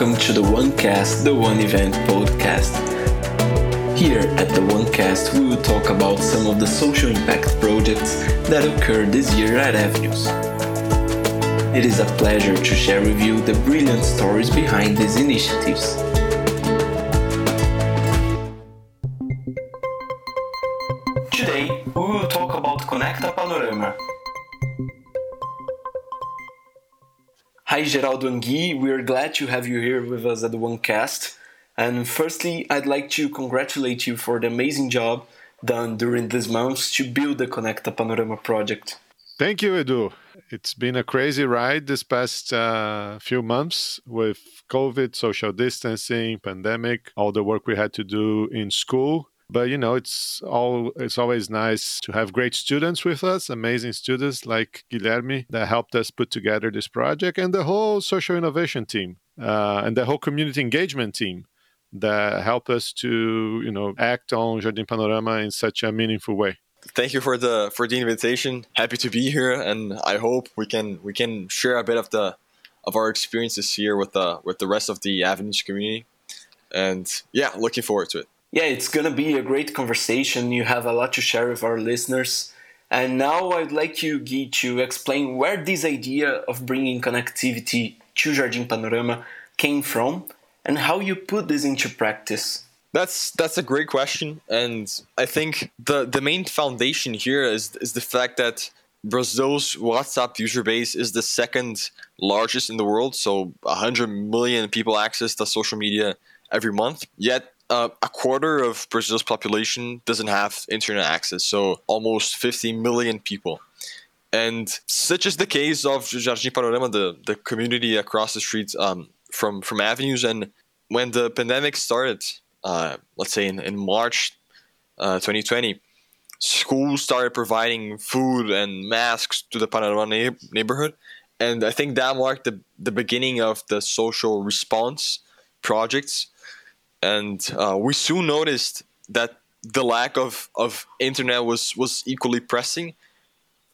welcome to the OneCast, the One Event podcast. Here at the OneCast, we will talk about some of the social impact projects that occurred this year at Avenues. It is a pleasure to share with you the brilliant stories behind these initiatives. Hi, Geraldo and Gui. We're glad to have you here with us at the OneCast. And firstly, I'd like to congratulate you for the amazing job done during these months to build the Conecta Panorama project. Thank you, Edu. It's been a crazy ride this past uh, few months with COVID, social distancing, pandemic, all the work we had to do in school but you know it's all it's always nice to have great students with us amazing students like guilherme that helped us put together this project and the whole social innovation team uh, and the whole community engagement team that help us to you know act on jardim panorama in such a meaningful way. Thank you for the for the invitation. Happy to be here and i hope we can we can share a bit of the of our experiences here with the with the rest of the avenues community. And yeah looking forward to it yeah, it's going to be a great conversation. You have a lot to share with our listeners. And now I'd like you, Gui, to explain where this idea of bringing connectivity to Jardim Panorama came from and how you put this into practice. That's that's a great question, and I think the the main foundation here is is the fact that Brazil's WhatsApp user base is the second largest in the world. So 100 million people access the social media every month. Yet uh, a quarter of Brazil's population doesn't have internet access, so almost 50 million people. And such is the case of Jardim Panorama, the, the community across the street um, from, from avenues. And when the pandemic started, uh, let's say in, in March uh, 2020, schools started providing food and masks to the Panorama na- neighborhood. And I think that marked the, the beginning of the social response projects and uh, we soon noticed that the lack of, of internet was, was equally pressing.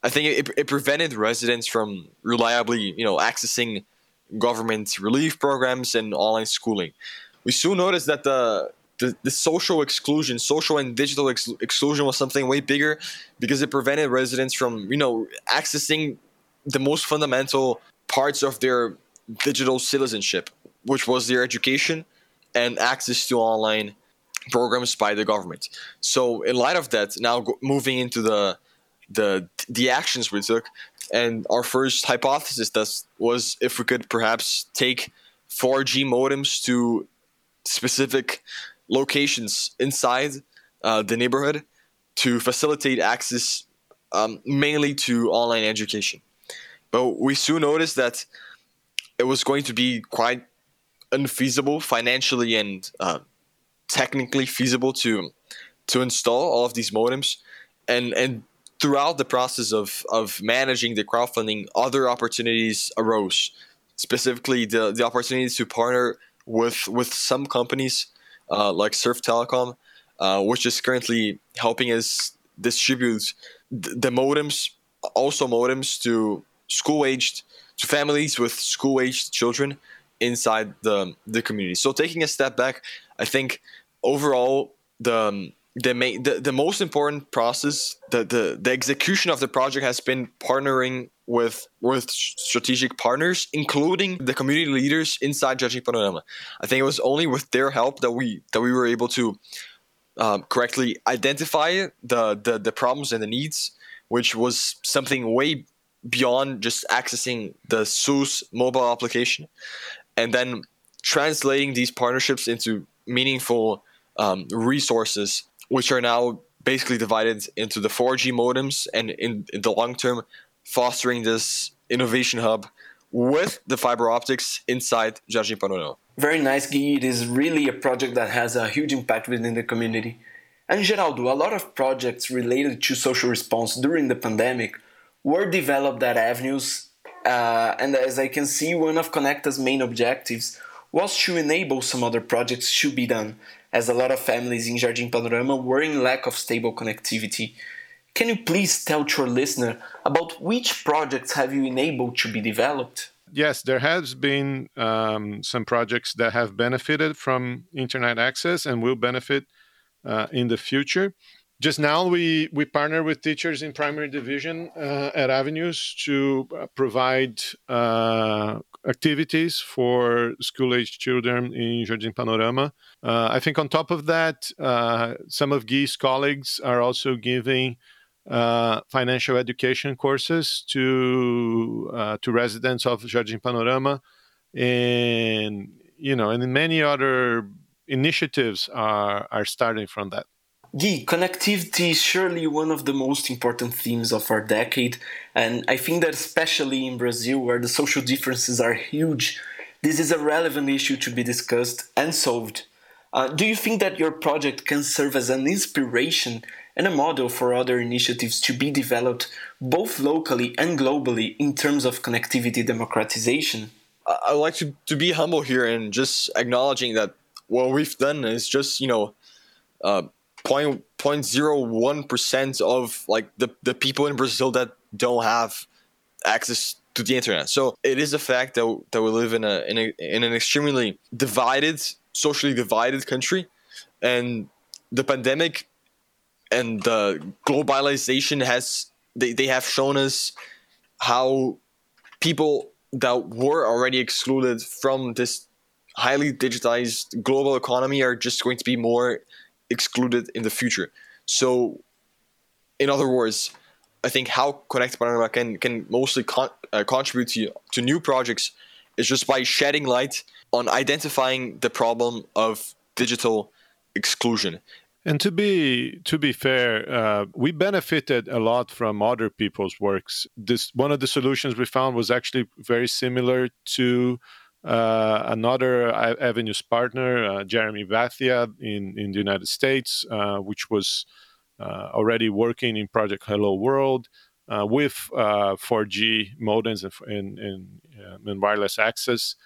I think it, it prevented residents from reliably, you know, accessing government relief programs and online schooling. We soon noticed that the the, the social exclusion, social and digital ex- exclusion was something way bigger because it prevented residents from, you know, accessing the most fundamental parts of their digital citizenship, which was their education and access to online programs by the government. So in light of that, now moving into the the the actions we took, and our first hypothesis thus was if we could perhaps take 4G modems to specific locations inside uh, the neighborhood to facilitate access um, mainly to online education. But we soon noticed that it was going to be quite unfeasible financially and uh, technically feasible to to install all of these modems. And and throughout the process of of managing the crowdfunding other opportunities arose. Specifically the the opportunities to partner with with some companies uh, like surf telecom uh, which is currently helping us distribute the modems also modems to school aged to families with school aged children inside the the community. So taking a step back, I think overall the the, main, the, the most important process, the, the, the execution of the project has been partnering with with strategic partners, including the community leaders inside Jardim Panorama. I think it was only with their help that we that we were able to um, correctly identify the, the the problems and the needs, which was something way beyond just accessing the SUS mobile application and then translating these partnerships into meaningful um, resources, which are now basically divided into the 4G modems, and in, in the long term, fostering this innovation hub with the fiber optics inside Jardim Panorama. Very nice, Gui. It is really a project that has a huge impact within the community. And Geraldo, a lot of projects related to social response during the pandemic were developed at avenues uh, and as I can see, one of Conecta's main objectives was to enable some other projects to be done, as a lot of families in Jardim Panorama were in lack of stable connectivity. Can you please tell to our listener about which projects have you enabled to be developed? yes, there has been um, some projects that have benefited from internet access and will benefit uh, in the future. Just now, we we partner with teachers in primary division uh, at Avenues to uh, provide uh, activities for school-age children in Jardim Panorama. Uh, I think on top of that, some of Guy's colleagues are also giving uh, financial education courses to uh, to residents of Jardim Panorama, and you know, and many other initiatives are are starting from that. Guy, connectivity is surely one of the most important themes of our decade, and I think that especially in Brazil, where the social differences are huge, this is a relevant issue to be discussed and solved. Uh, do you think that your project can serve as an inspiration and a model for other initiatives to be developed both locally and globally in terms of connectivity democratization? I would like to, to be humble here and just acknowledging that what we've done is just, you know, uh, point point zero one percent of like the, the people in Brazil that don't have access to the internet. So it is a fact that, that we live in a, in a in an extremely divided, socially divided country, and the pandemic and the globalization has they, they have shown us how people that were already excluded from this highly digitized global economy are just going to be more excluded in the future. So, in other words, I think how Connect Panorama can can mostly con- uh, contribute to to new projects is just by shedding light on identifying the problem of digital exclusion and to be to be fair, uh, we benefited a lot from other people's works. This one of the solutions we found was actually very similar to uh, another Avenues partner, uh, Jeremy Vathia in in the United States, uh, which was uh, already working in Project Hello World. Uh, with 4G modems and, and, and wireless access,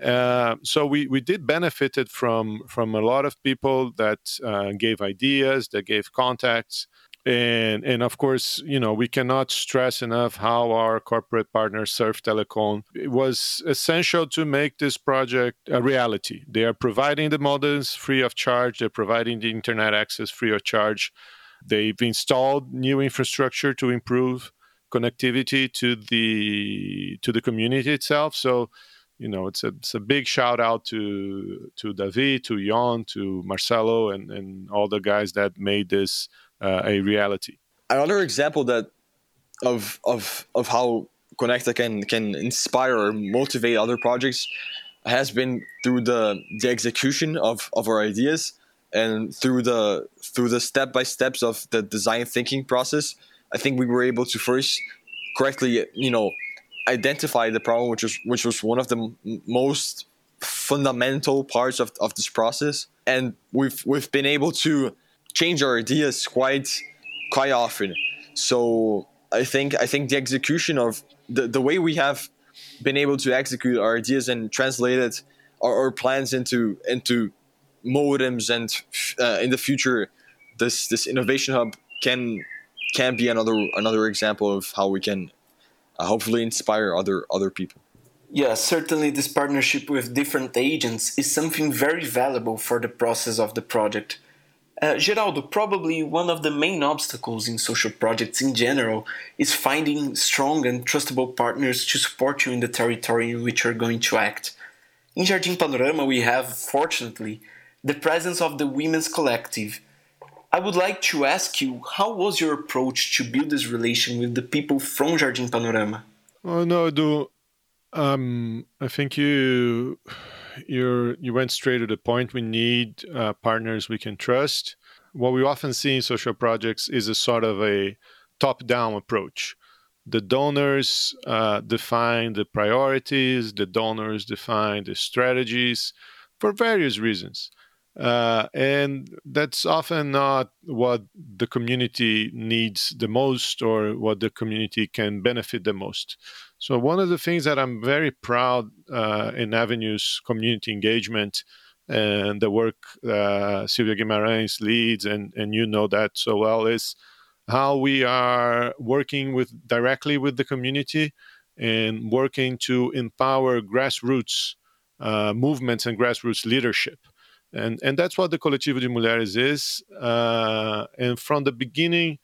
uh, so we, we did benefited from from a lot of people that uh, gave ideas, that gave contacts, and and of course you know we cannot stress enough how our corporate partner Surf Telecom it was essential to make this project a reality. They are providing the modems free of charge. They're providing the internet access free of charge. They've installed new infrastructure to improve connectivity to the to the community itself. So you know, it's a, it's a big shout out to to David, to Jon, to Marcelo, and, and all the guys that made this uh, a reality. Another example that of of of how Conecta can can inspire or motivate other projects has been through the the execution of, of our ideas and through the through the step by steps of the design thinking process. I think we were able to first correctly, you know, identify the problem, which was which was one of the m- most fundamental parts of, of this process, and we've we've been able to change our ideas quite quite often. So I think I think the execution of the, the way we have been able to execute our ideas and translate it our, our plans into into modems and uh, in the future this this innovation hub can can be another another example of how we can uh, hopefully inspire other other people. Yeah, certainly this partnership with different agents is something very valuable for the process of the project. Uh, Geraldo, probably one of the main obstacles in social projects in general is finding strong and trustable partners to support you in the territory in which you're going to act. In Jardim Panorama, we have, fortunately, the presence of the Women's Collective, I would like to ask you how was your approach to build this relation with the people from Jardim Panorama? Oh no, do um, I think you you you went straight to the point. We need uh, partners we can trust. What we often see in social projects is a sort of a top-down approach. The donors uh, define the priorities. The donors define the strategies for various reasons. Uh, and that's often not what the community needs the most or what the community can benefit the most. So, one of the things that I'm very proud uh, in Avenues community engagement and the work uh, Silvia Guimarães leads, and, and you know that so well, is how we are working with directly with the community and working to empower grassroots uh, movements and grassroots leadership. And, and that's what the Coletivo de Mulheres is. Uh, and from the beginning,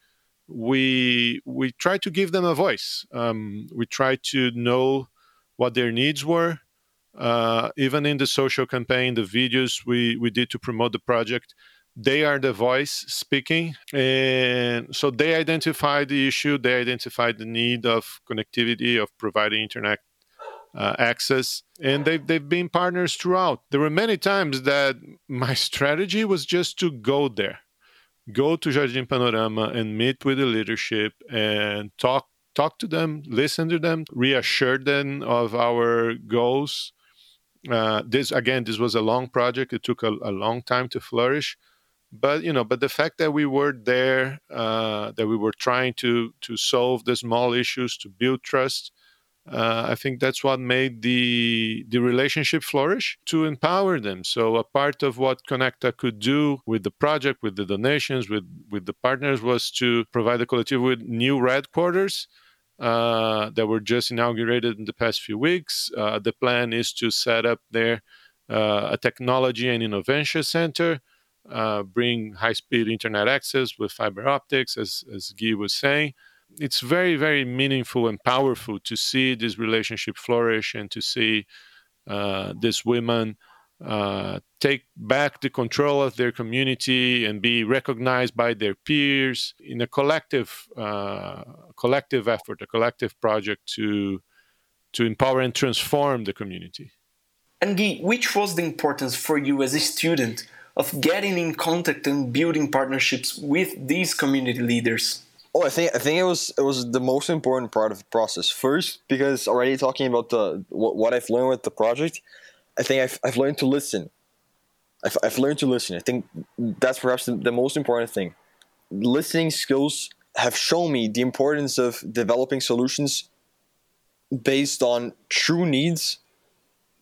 we we try to give them a voice. Um, we try to know what their needs were. Uh, even in the social campaign, the videos we, we did to promote the project, they are the voice speaking. And so they identified the issue, they identified the need of connectivity, of providing internet uh, access, and they've, they've been partners throughout. There were many times that my strategy was just to go there, go to Jardim Panorama and meet with the leadership and talk talk to them, listen to them, reassure them of our goals. Uh, this again, this was a long project. It took a, a, long time to flourish, but you know, but the fact that we were there, uh, that we were trying to to solve the small issues, to build trust, uh, I think that's what made the the relationship flourish to empower them. So a part of what Conecta could do with the project, with the donations, with with the partners, was to provide the collective with new headquarters uh, that were just inaugurated in the past few weeks. Uh, the plan is to set up there uh, a technology and innovation center, uh, bring high-speed internet access with fiber optics, as as Guy was saying it's very very meaningful and powerful to see this relationship flourish and to see uh, these women uh, take back the control of their community and be recognized by their peers in a collective uh, collective effort, a collective project to to empower and transform the community. And Guy, which was the importance for you as a student of getting in contact and building partnerships with these community leaders? Oh, I think I think it was it was the most important part of the process. First, because already talking about the what, what I've learned with the project, I think I've I've learned to listen. I've I've learned to listen. I think that's perhaps the, the most important thing. Listening skills have shown me the importance of developing solutions based on true needs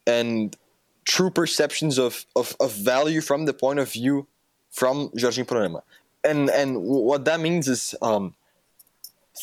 and true perceptions of, of, of value from the point of view from Jardim Panorama and and what that means is um,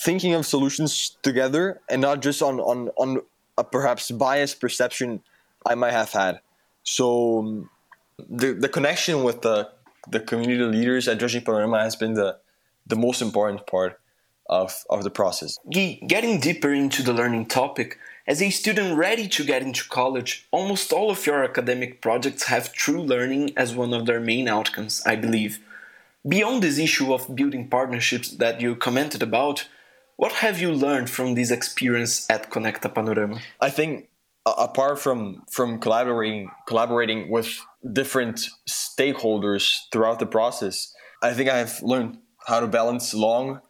thinking of solutions together and not just on on on a perhaps biased perception I might have had. So um, the the connection with the the community leaders at Jardim Panorama has been the the most important part of, of the process. Getting deeper into the learning topic, as a student ready to get into college, almost all of your academic projects have true learning as one of their main outcomes, I believe. Beyond this issue of building partnerships that you commented about, what have you learned from this experience at Conecta Panorama? I think apart from from collaborating collaborating with different stakeholders throughout the process, I think I have learned how to balance long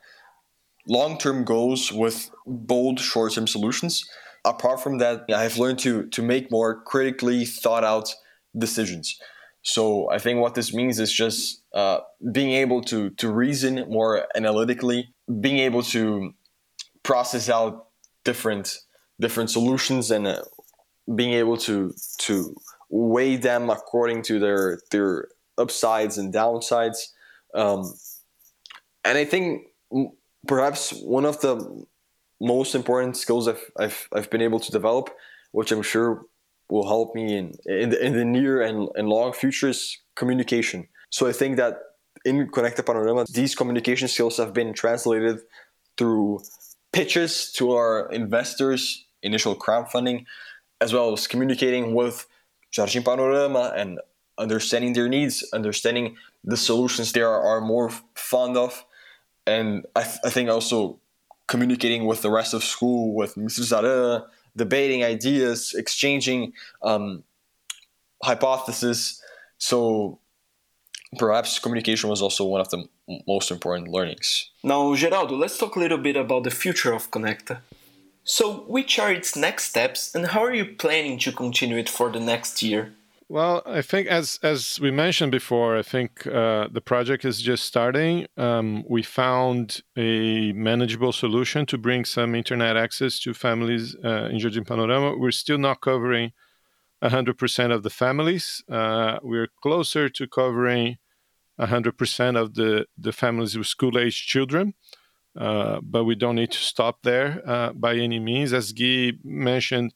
long-term goals with bold short-term solutions. Apart from that, I have learned to to make more critically thought out decisions. So I think what this means is just uh, being able to to reason more analytically, being able to process out different different solutions, and uh, being able to to weigh them according to their their upsides and downsides. Um, and I think perhaps one of the most important skills I've, I've, I've been able to develop, which I'm sure will help me in in the, in the near and, and long futures communication. So I think that in Conecta Panorama, these communication skills have been translated through pitches to our investors, initial crowdfunding, as well as communicating with Jardim Panorama and understanding their needs, understanding the solutions they are, are more fond of, and I, th- I think also communicating with the rest of school, with Mr. Zara, debating ideas, exchanging um, hypotheses. So perhaps communication was also one of the most important learnings. Now, Geraldo, let's talk a little bit about the future of Conecta. So, which are its next steps, and how are you planning to continue it for the next year? Well, I think as as we mentioned before, I think uh, the project is just starting. Um, we found a manageable solution to bring some internet access to families uh, in Jardim Panorama. We're still not covering 100% of the families. Uh, we're closer to covering 100% of the, the families with school age children. uh, but we don't need to stop there uh, by any means. As Guy mentioned,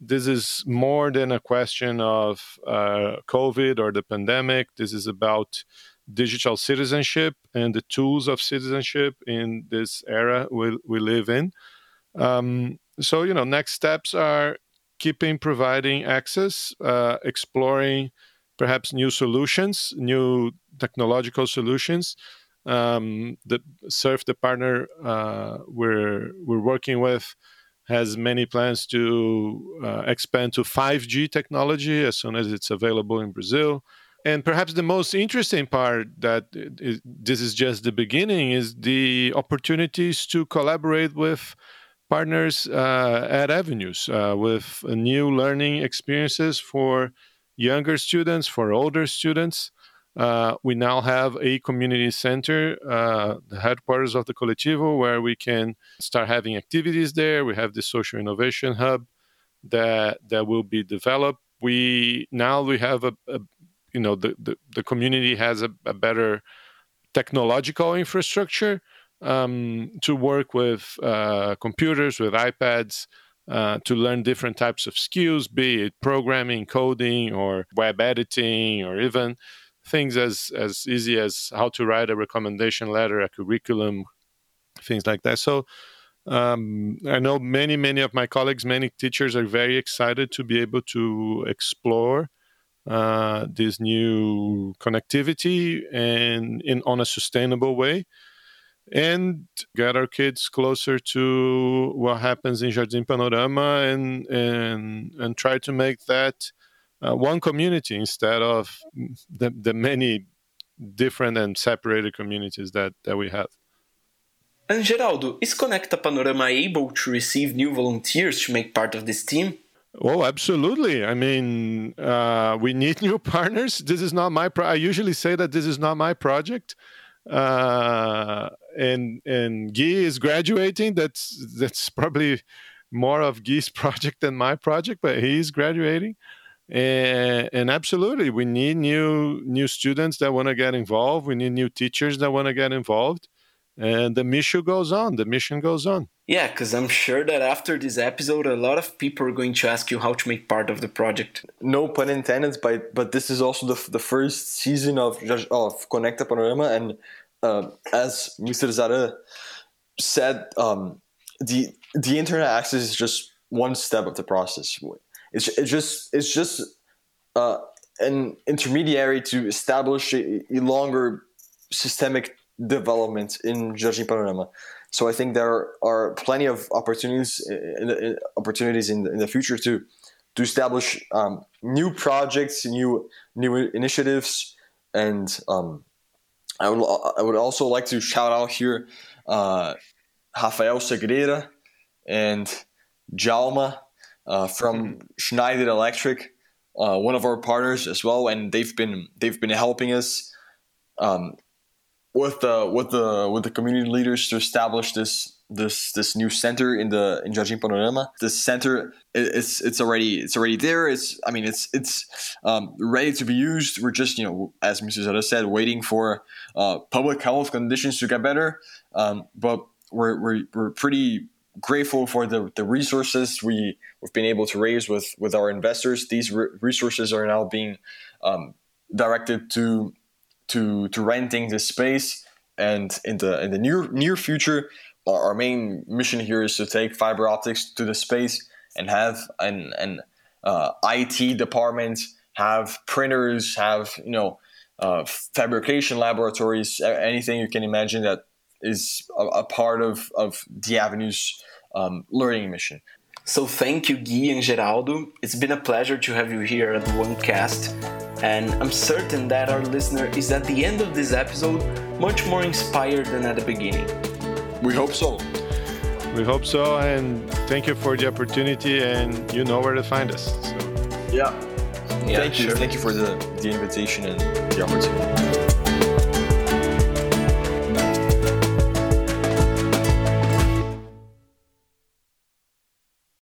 this is more than a question of uh, COVID or the pandemic. This is about digital citizenship and the tools of citizenship in this era we, we live in. Um, so, you know, next steps are keeping providing access, uh, exploring perhaps new solutions, new technological solutions. Um, the SURF, the partner uh, we're we're working with, has many plans to uh, expand to 5G technology as soon as it's available in Brazil. And perhaps the most interesting part that is, this is just the beginning is the opportunities to collaborate with partners uh, at Avenues uh, with new learning experiences for younger students, for older students. Uh, we now have a community center, uh, the headquarters of the Colectivo, where we can start having activities there. We have the social innovation hub that that will be developed. We now we have a, a you know the, the, the community has a, a better technological infrastructure um, to work with uh, computers, with iPads, uh, to learn different types of skills, be it programming, coding, or web editing, or even things as as easy as how to write a recommendation letter, a curriculum, things like that. So um, I know many many of my colleagues, many teachers are very excited to be able to explore uh, this new connectivity and in on a sustainable way and get our kids closer to what happens in Jardim Panorama and and and try to make that uh, one community instead of the, the many different and separated communities that, that we have. And Geraldo, is Conecta Panorama able to receive new volunteers to make part of this team? Oh, absolutely. I mean, uh, we need new partners. This is not my. Pro- I usually say that this is not my project, uh, and and Guy is graduating. That's that's probably more of Guy's project than my project, but he's graduating. And, and absolutely we need new new students that want to get involved. We need new teachers that want to get involved. And the mission goes on. The mission goes on yeah because i'm sure that after this episode a lot of people are going to ask you how to make part of the project. No pun intended but but this is also the, the first season of of conecta panorama and uh, as mr zara said um, the the internet access is just one step of the process. It's, it's just it's just uh, an intermediary to establish a, a, longer systemic development in Jardim Panorama. So I think there are plenty of opportunities in, in opportunities in the, in the future to to establish um, new projects, new new initiatives, and um, I would I would also like to shout out here uh, Rafael Segreira and Djalma uh, from mm-hmm. Schneider Electric, uh, one of our partners as well, and they've been they've been helping us um, with the with the with the community leaders to establish this this this new center in the in Jardim Panorama. Center it's it's already it's already there. It's I mean it's it's um, ready to be used. We're just you know as Mr. Zara said, waiting for uh, public health conditions to get better. Um, but we're, we're we're pretty grateful for the, the resources we, we've been able to raise with, with our investors. These re- resources are now being um, directed to, to, to renting this space. And in the, in the near, near future, our, main mission here is to take fiber optics to the space and have an, an uh, IT department, have printers, have, you know, uh, fabrication laboratories, anything you can imagine that is a, a part of, of the Avenues um, learning mission. So thank you, Guy and Geraldo. It's been a pleasure to have you here at OneCast, and I'm certain that our listener is at the end of this episode much more inspired than at the beginning. We hope so. We hope so, and thank you for the opportunity, and you know where to find us. So. Yeah. yeah. Thank you. Sure. Thank you for the, the invitation and the opportunity.